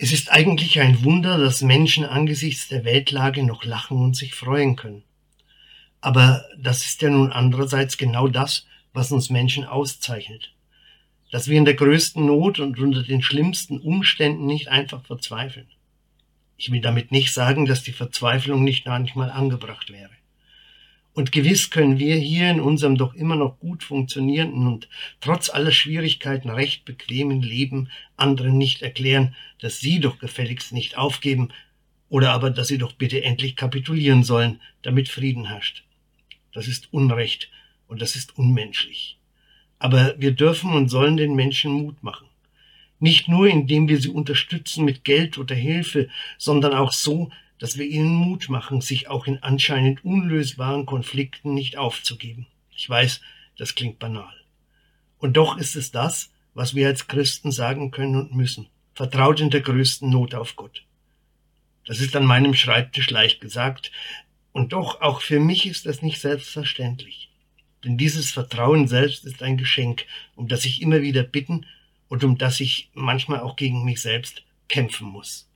Es ist eigentlich ein Wunder, dass Menschen angesichts der Weltlage noch lachen und sich freuen können. Aber das ist ja nun andererseits genau das, was uns Menschen auszeichnet. Dass wir in der größten Not und unter den schlimmsten Umständen nicht einfach verzweifeln. Ich will damit nicht sagen, dass die Verzweiflung nicht manchmal angebracht wäre. Und gewiss können wir hier in unserem doch immer noch gut funktionierenden und trotz aller Schwierigkeiten recht bequemen Leben anderen nicht erklären, dass sie doch gefälligst nicht aufgeben oder aber, dass sie doch bitte endlich kapitulieren sollen, damit Frieden herrscht. Das ist Unrecht und das ist unmenschlich. Aber wir dürfen und sollen den Menschen Mut machen. Nicht nur, indem wir sie unterstützen mit Geld oder Hilfe, sondern auch so, dass wir ihnen Mut machen, sich auch in anscheinend unlösbaren Konflikten nicht aufzugeben. Ich weiß, das klingt banal. Und doch ist es das, was wir als Christen sagen können und müssen. Vertraut in der größten Not auf Gott. Das ist an meinem Schreibtisch leicht gesagt, und doch auch für mich ist das nicht selbstverständlich. Denn dieses Vertrauen selbst ist ein Geschenk, um das ich immer wieder bitten und um das ich manchmal auch gegen mich selbst kämpfen muss.